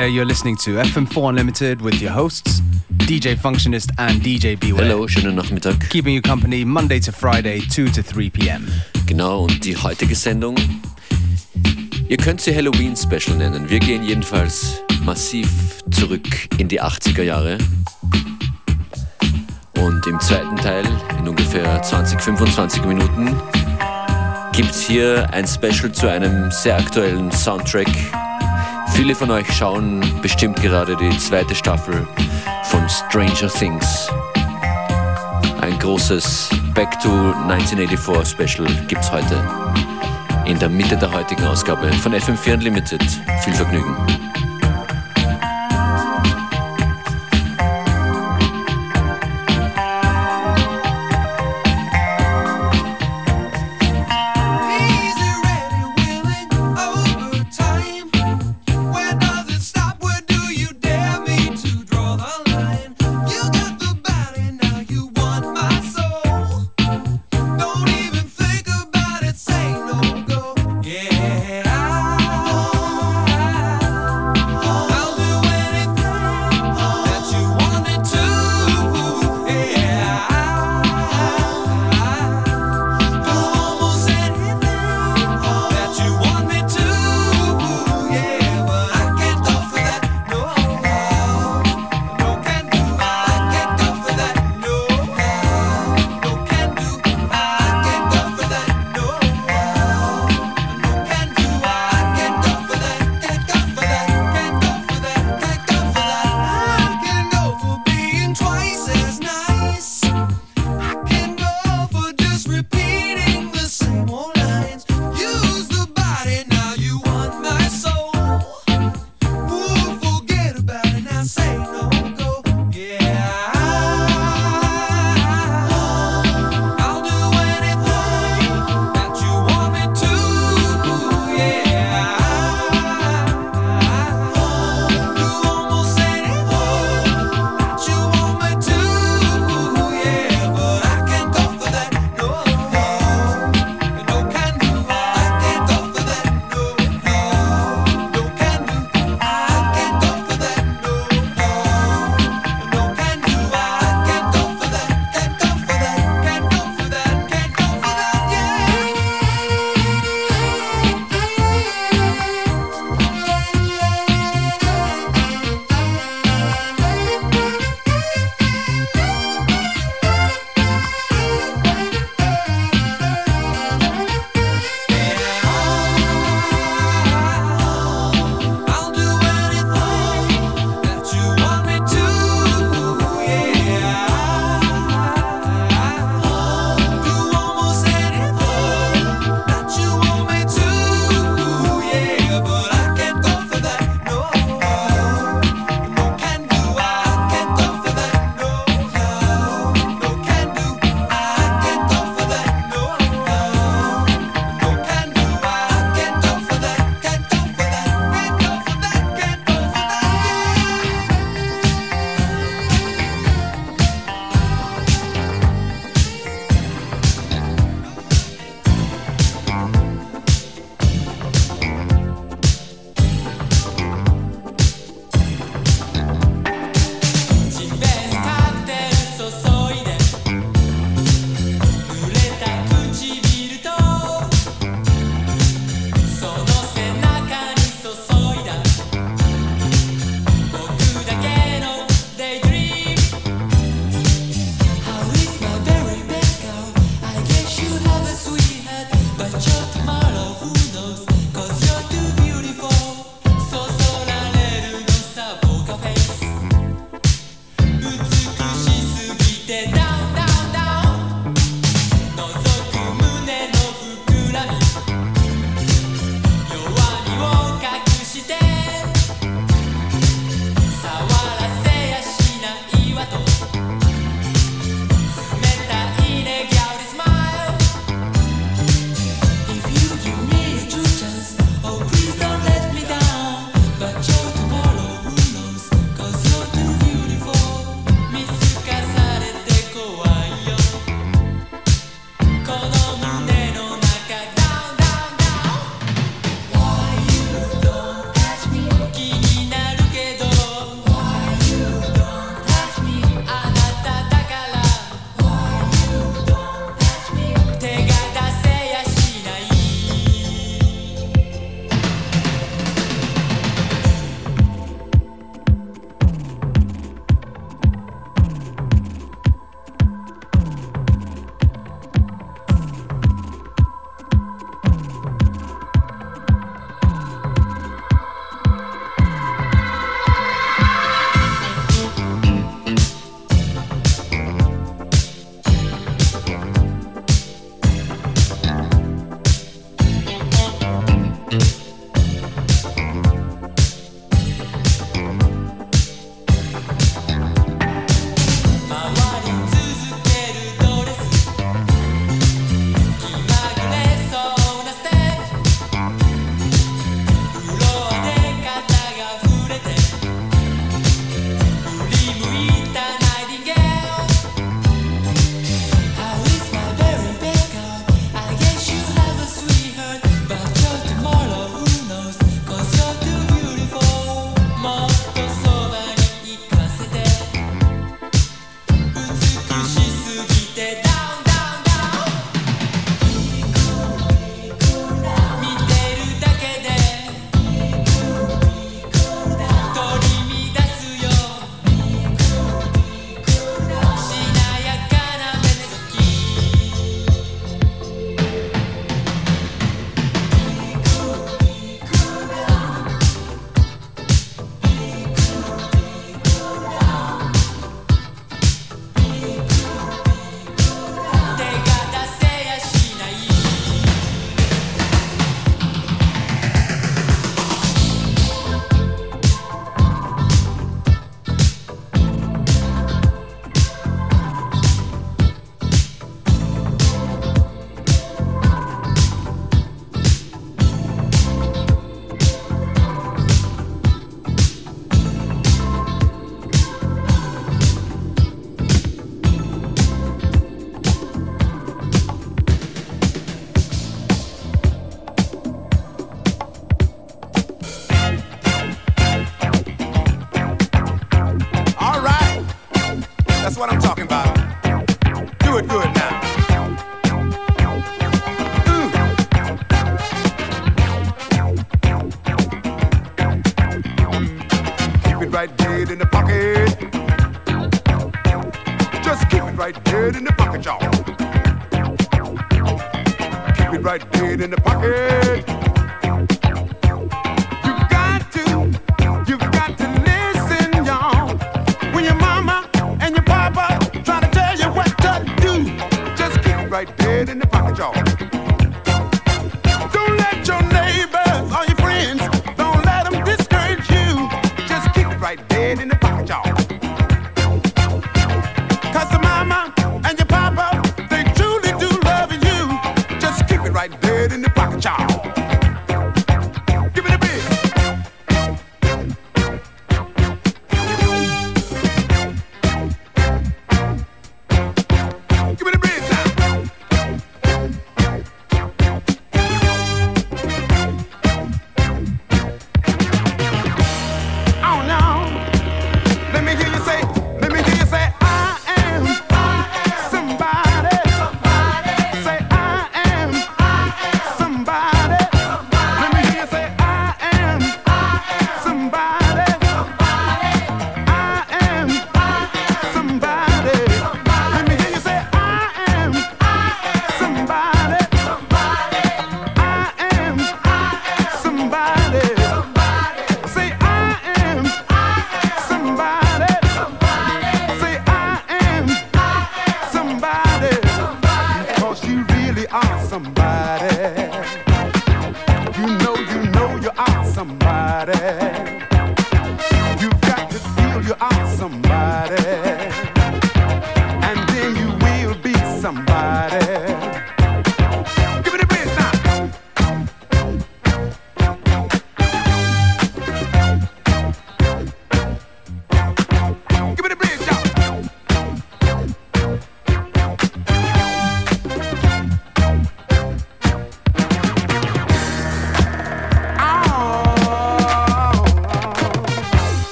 there, you're listening to FM4 Unlimited with your hosts, DJ Functionist and DJ Beware. Hallo, schönen Nachmittag. Keeping you company Monday to Friday, 2 to 3 p.m. Genau, und die heutige Sendung, ihr könnt sie Halloween Special nennen. Wir gehen jedenfalls massiv zurück in die 80er Jahre. Und im zweiten Teil, in ungefähr 20, 25 Minuten, gibt es hier ein Special zu einem sehr aktuellen Soundtrack. Viele von euch schauen bestimmt gerade die zweite Staffel von Stranger Things. Ein großes Back to 1984 Special gibt es heute in der Mitte der heutigen Ausgabe von FM4 Unlimited. Viel Vergnügen.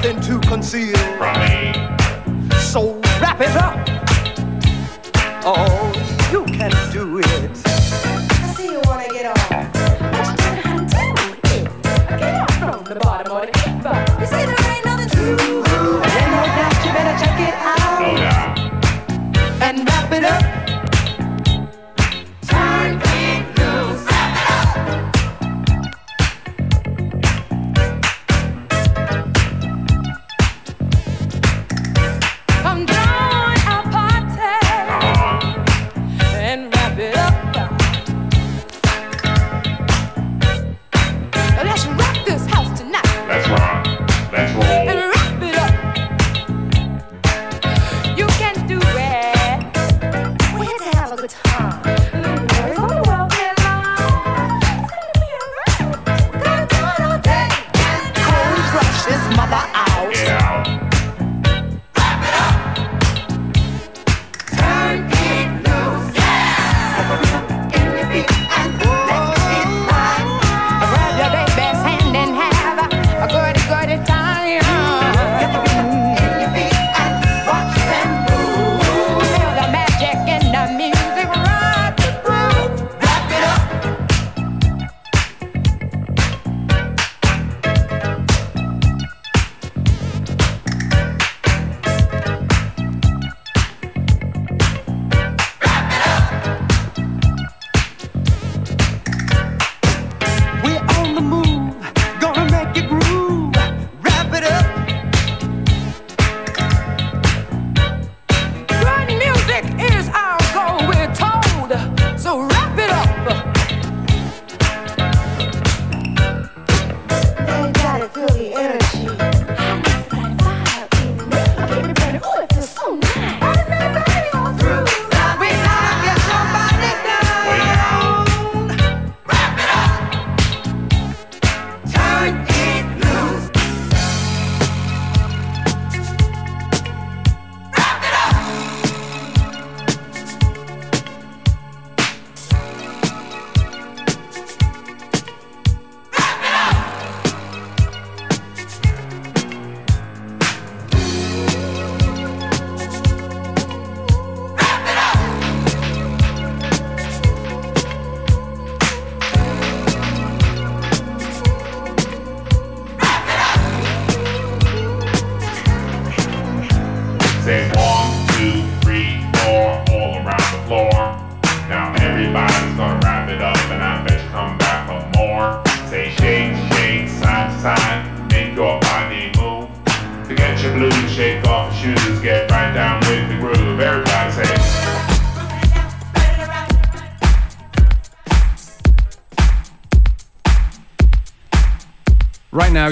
nothing to conceal from me. So wrap it up. Oh.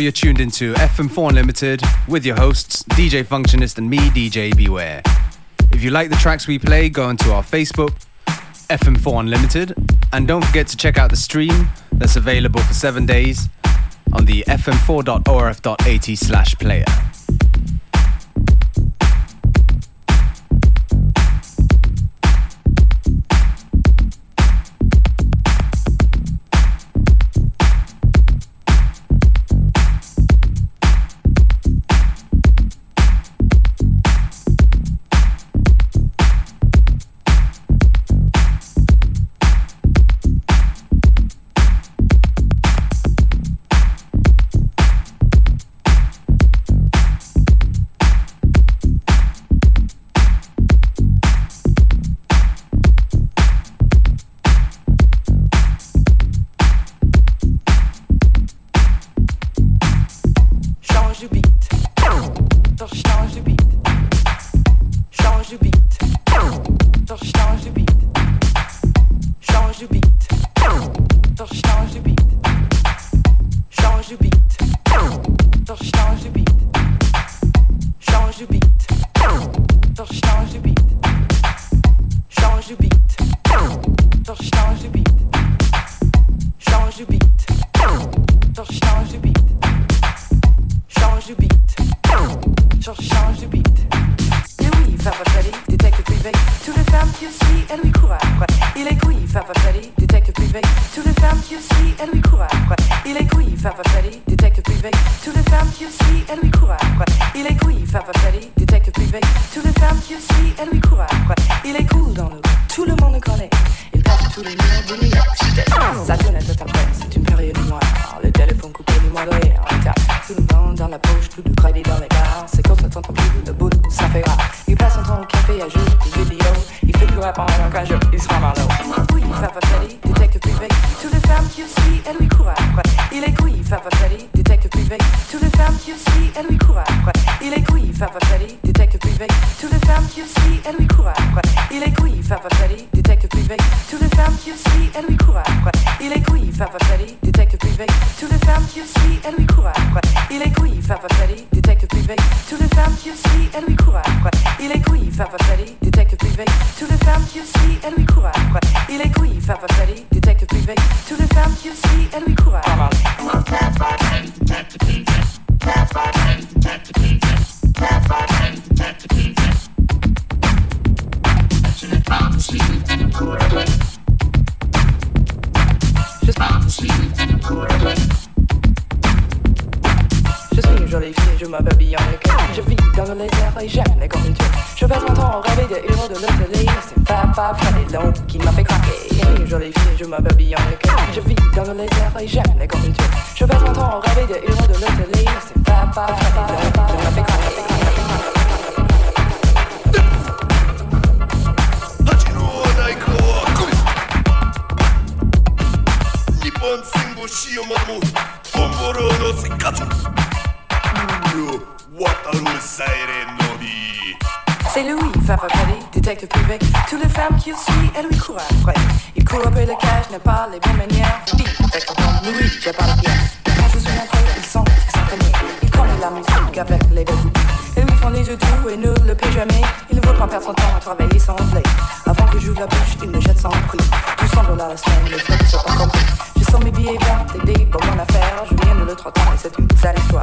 you're tuned into FM4 Unlimited with your hosts, DJ Functionist and me, DJ Beware. If you like the tracks we play, go onto our Facebook, FM4 Unlimited, and don't forget to check out the stream that's available for seven days on the fm4.orf.at slash player. Il est cool dans nous, tout le monde le connaît. Il passe tous les murs de New York City. Sa fenêtre est après, c'est une période noire. Le téléphone coupé du mois de tape tout le monde dans la poche, tout le crédit dans les bars. C'est quand ça t'entend plus, le boulot, ça fait rare. Il passe son temps au café à jouer des vidéos. Il fait du rap en un jour, il se rend dans l'eau. Oui, Papa Freddy, détective privé. Toutes les femmes qui le suivent, elles lui courent après. Il est couille, Papa Freddy, détective privé. Toutes les femmes qui le suivent, elles lui courent après. Il est couille, Papa Freddy, détective privé. Toutes les femmes qui le suivent, elles lui courent I've ever. dans les je m'habille. Je vis dans le désert et j'aime les grandes Je passe mon temps à rêver des héros de l'hôtellerie. C'est papa, papa, papa, C'est Louis, Papa Paddy, détective privé. Toutes les femmes qu'il suit, elle lui court après. Après le cash, n'a pas les bonnes manières. Je dis, avec nom, Louis, j'ai pas la pierre. Quand je suis entré, ils sont s'entraîner. Il connaît la musique avec les bouts. Ils lui font les yeux doux et ne le paie jamais. Il ne veut pas perdre son temps à travailler sans blé. Avant que j'ouvre la bouche, il me jette sans prix. 200 dollars la semaine, les frais ne sont pas compris. Je sens mes billets verts, t'aider pour mon affaire. Je viens de le trottoir et c'est une sale histoire.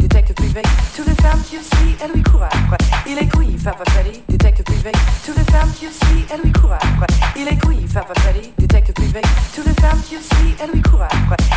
privé. Toutes les femmes qui le suivent, elles lui courent après. Il est couille, Papa Freddy, détective privé. Toutes les femmes qui le suivent, elles lui courent après. Il est couille, Papa Freddy, détective privé. Toutes les femmes qui le suivent, elles lui courent.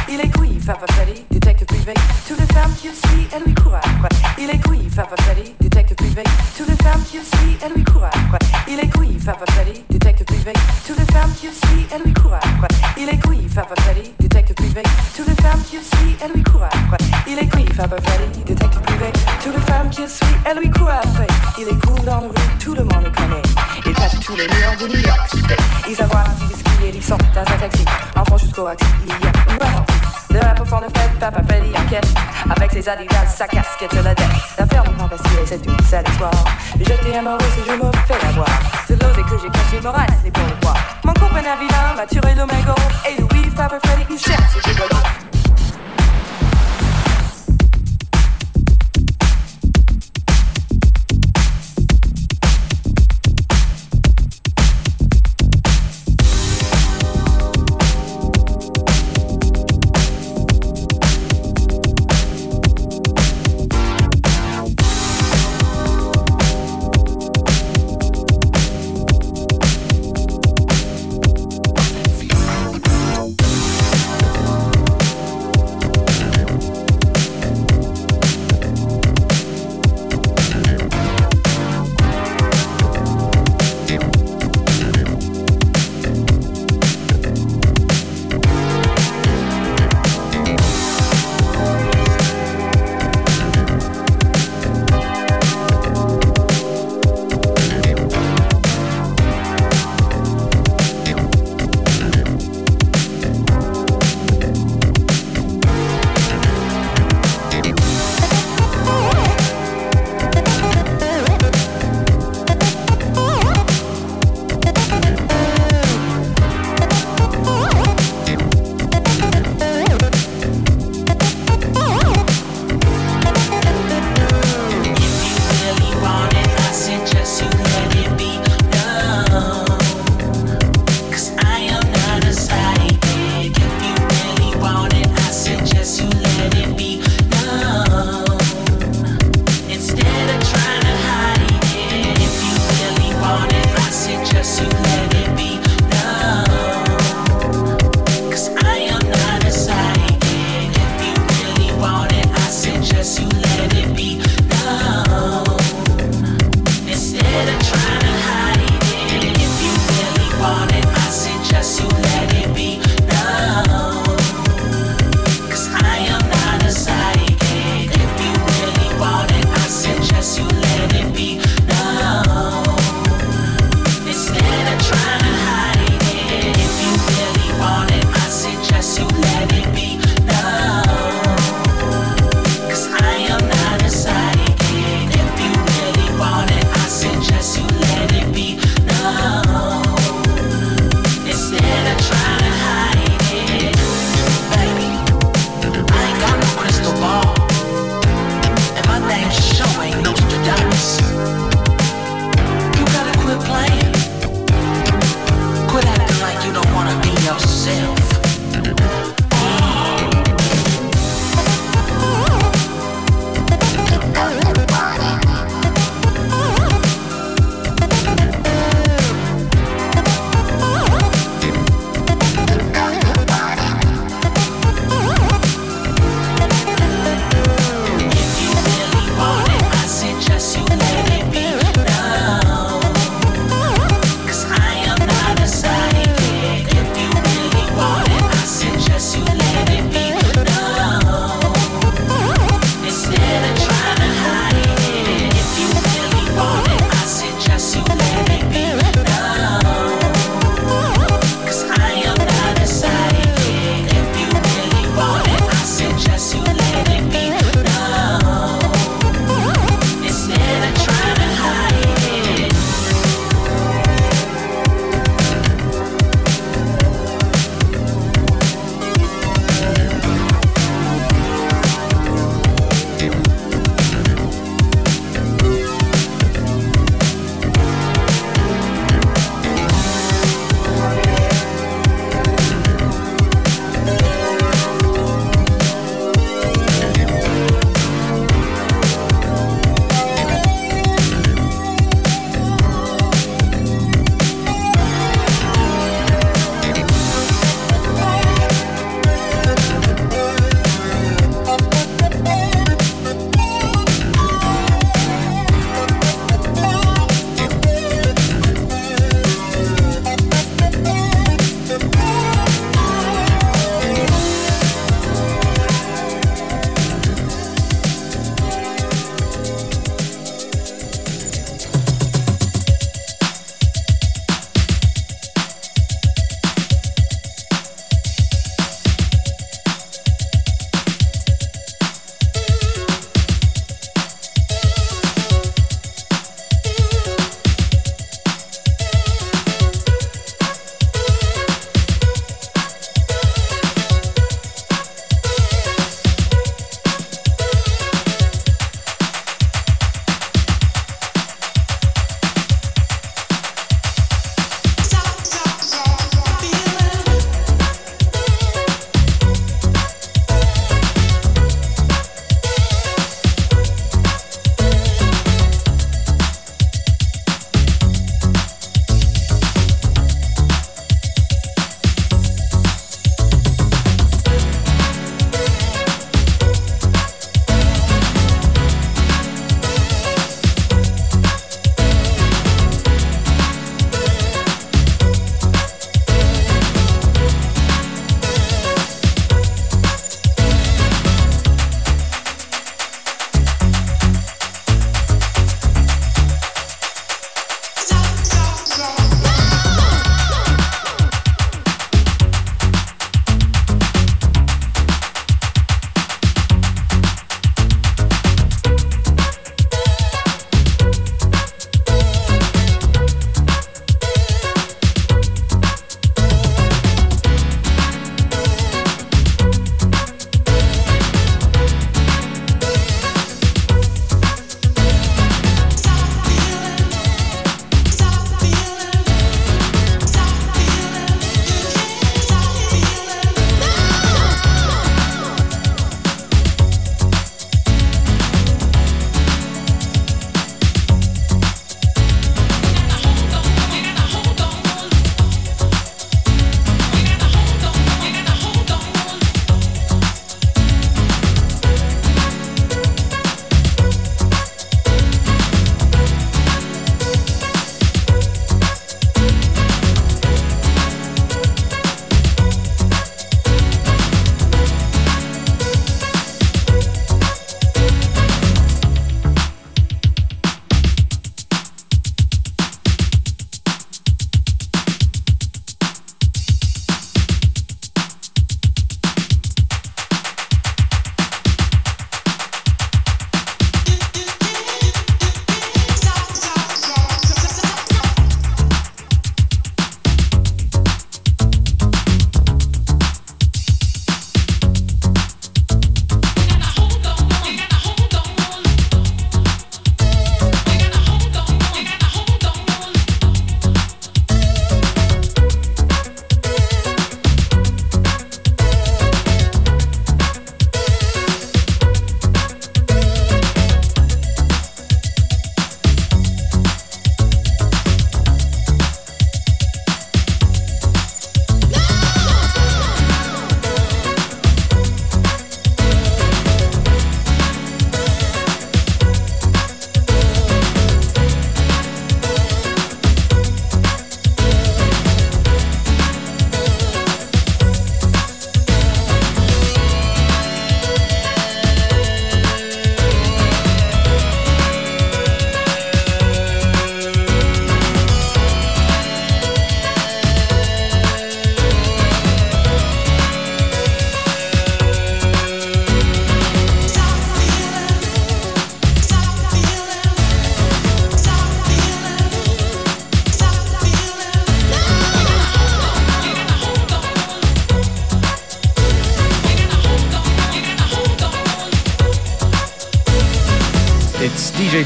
Il est couille, Papa Freddy, détective privé. Toutes les femmes qui le suivent, elles lui courent après. Il est couille, Papa Freddy, détective privé. Toutes les femmes qui le suivent, elles lui courent après. Il est couille, Papa Freddy, détective privé. Toutes les femmes qui le suivent, elles lui courent après. Il est couille, Papa Freddy, détective privé. Toutes femmes qui le suivent, elles lui courent après. Il est couille, Papa Freddy, détective privé. Toutes les femmes qui le suivent, elles lui courent après. Il est cool dans le rue, tout le monde le connaît. Il passe tous les murs de New York City. Ils avoient un disque et ils sont dans un taxi. Enfant jusqu'au taxi, il y a une voiture. Le rappeur fond de fête, Papa Freddy enquête. Avec ses adidas, sa casquette sur la tête. N'est pas facile et c'est une sale histoire. J'étais amoureux et je me fais avoir. C'est l'ose que j'ai caché, reste les pour le bois. Mon copain vilain m'a tiré le mégot. Et Louis, Papa Freddy, il cherche, c'est rigolo.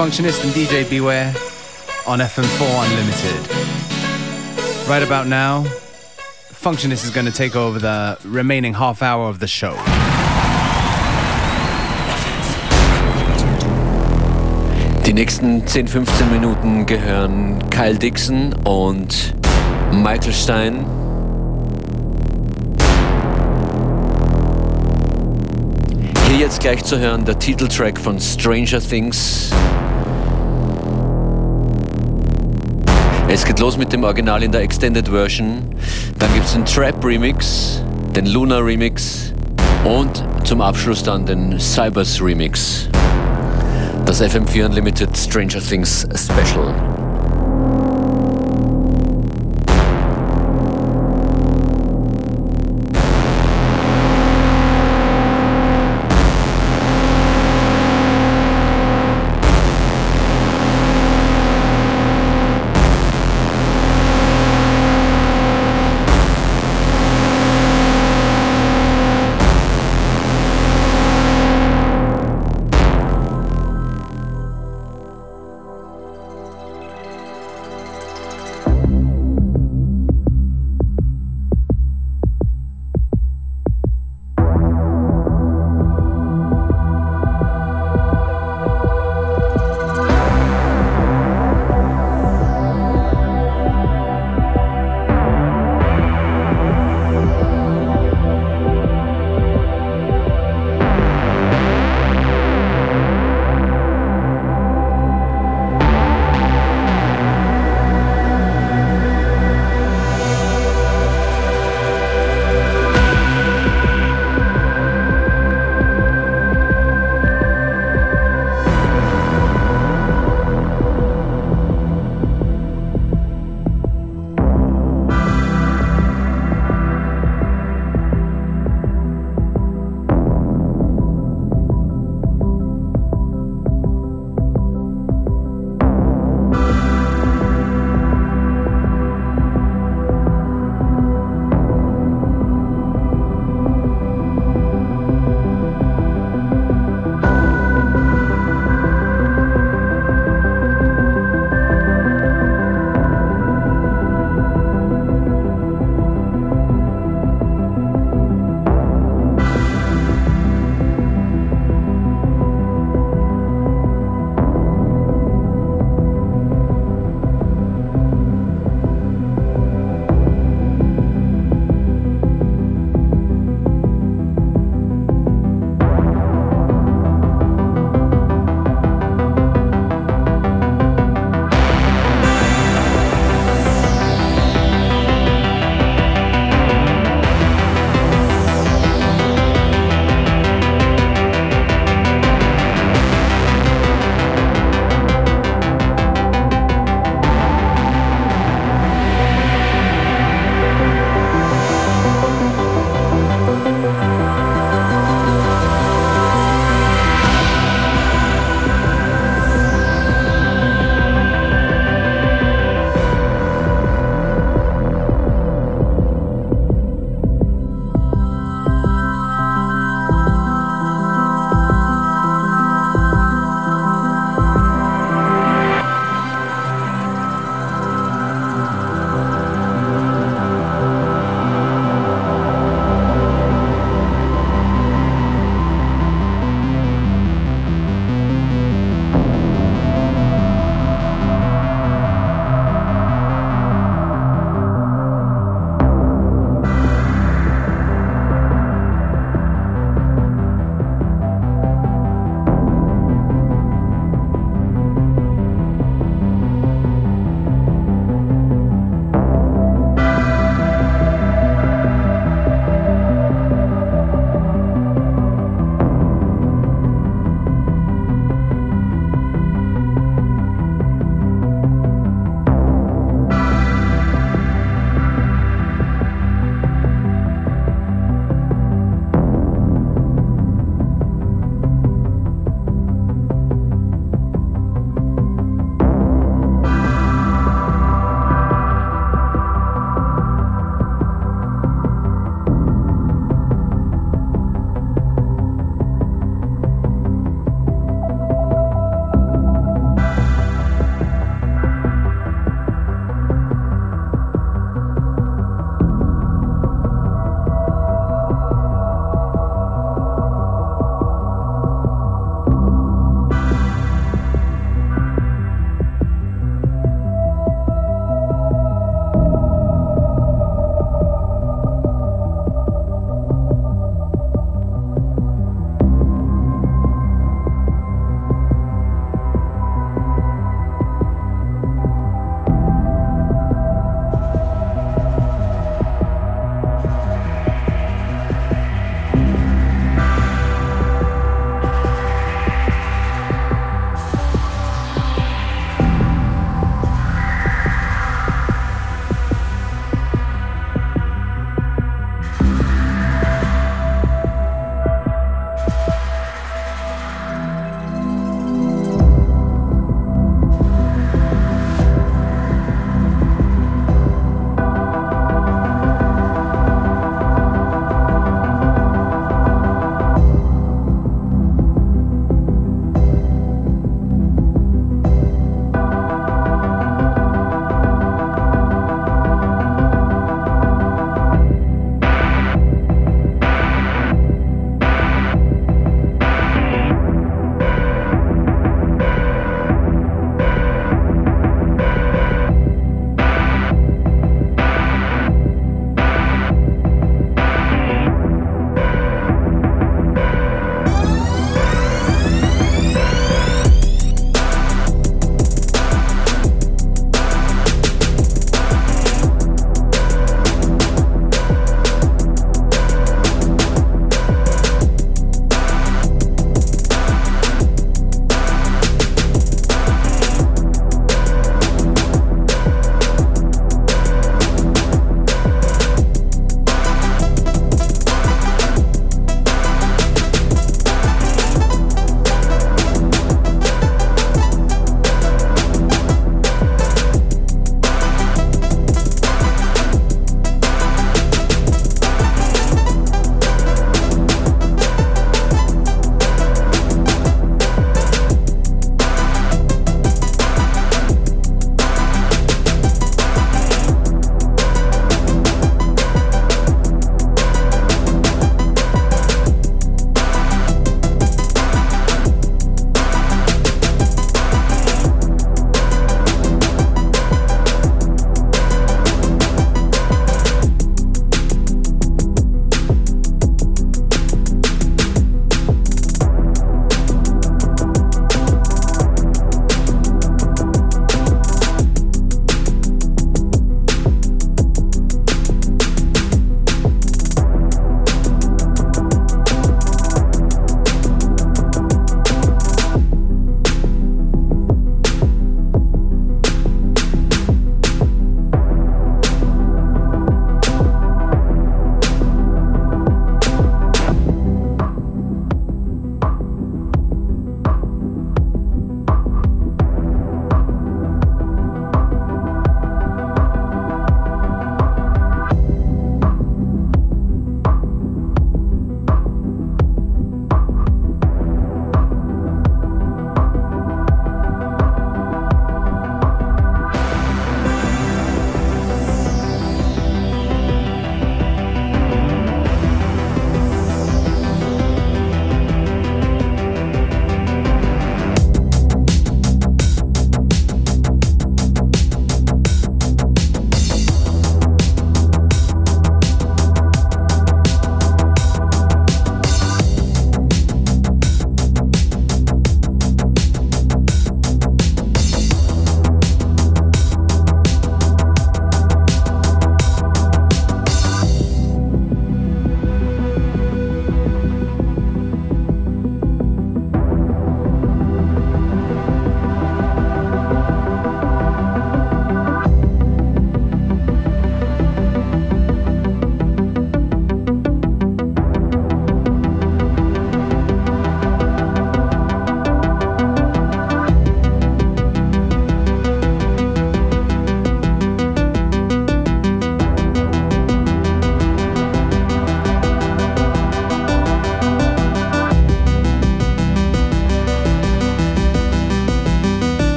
Functionist and DJ Beware on FM4 Unlimited. Right about now, Functionist is going to take over the remaining half hour of the show. Die nächsten 10, 15 Minuten gehören Kyle Dixon und Michael Stein. Hier jetzt gleich zu hören der Titeltrack von Stranger Things. Es geht los mit dem Original in der Extended Version. Dann gibt es den Trap Remix, den Lunar Remix und zum Abschluss dann den Cybers Remix. Das FM4 Unlimited Stranger Things Special.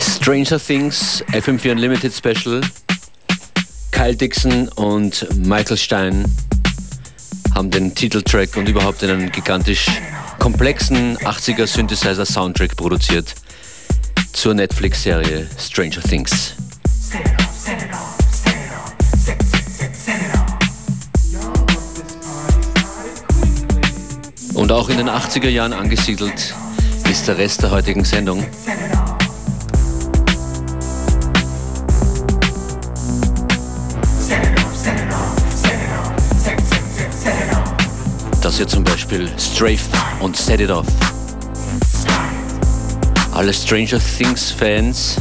Stranger Things FM4 Unlimited Special. Kyle Dixon und Michael Stein haben den Titeltrack und überhaupt einen gigantisch komplexen 80er Synthesizer Soundtrack produziert zur Netflix-Serie Stranger Things. Und auch in den 80er Jahren angesiedelt ist der Rest der heutigen Sendung. Das hier zum Beispiel Strafe und Set It Off. Alle Stranger Things Fans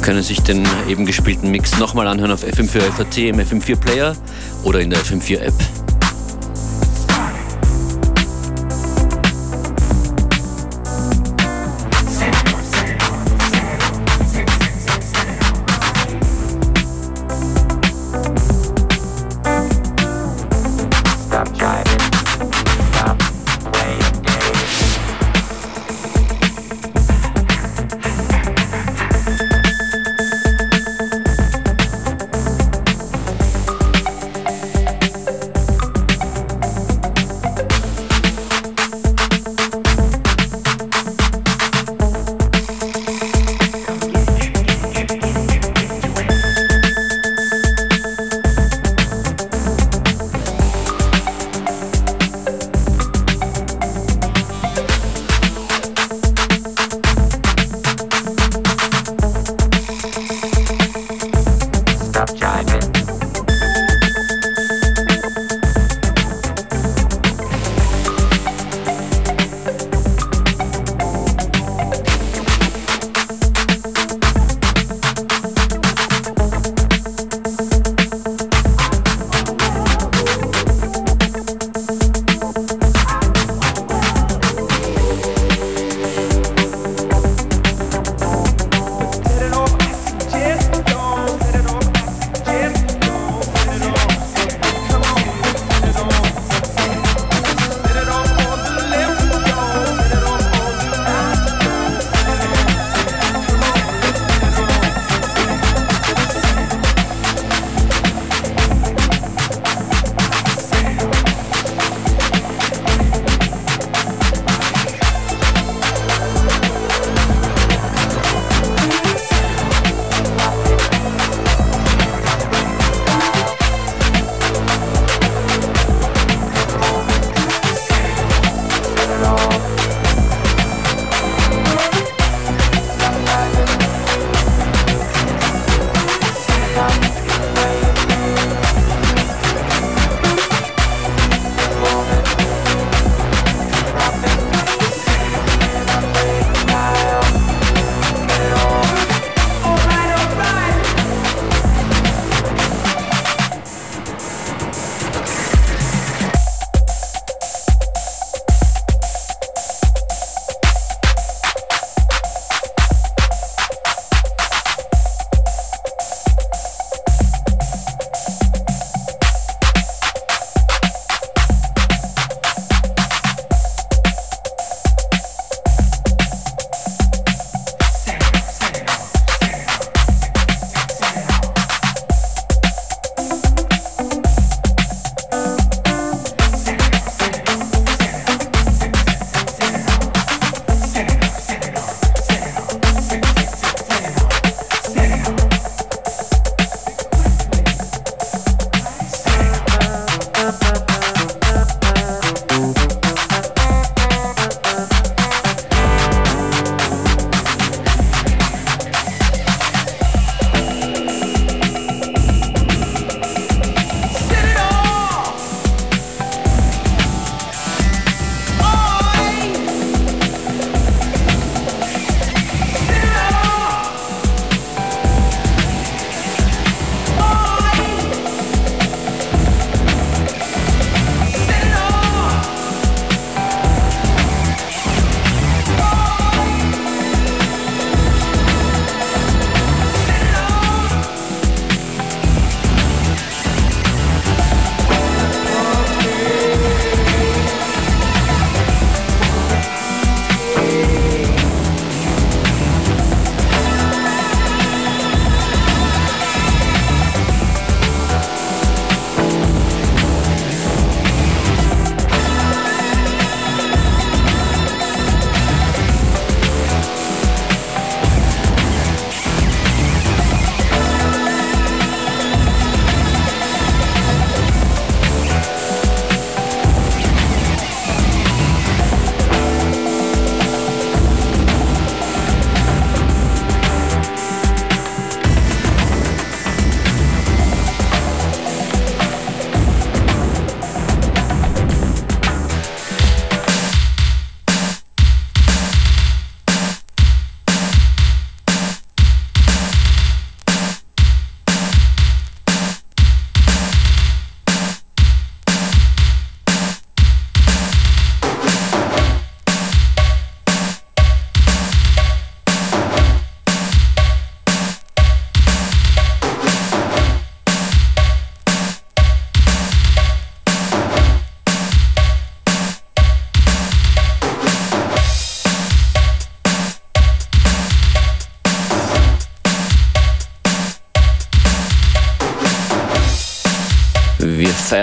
können sich den eben gespielten Mix nochmal anhören auf FM4 FAT im FM4 Player oder in der FM4 App.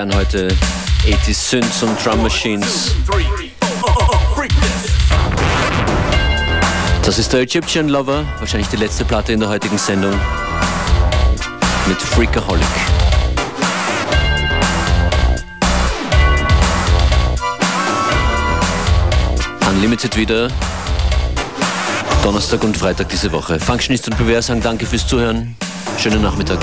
Feiern heute 80 Synths und Drum Machines. Das ist der Egyptian Lover, wahrscheinlich die letzte Platte in der heutigen Sendung mit Freakaholic. Unlimited wieder. Donnerstag und Freitag diese Woche. Functionist und Bewähr sagen danke fürs Zuhören. Schönen Nachmittag.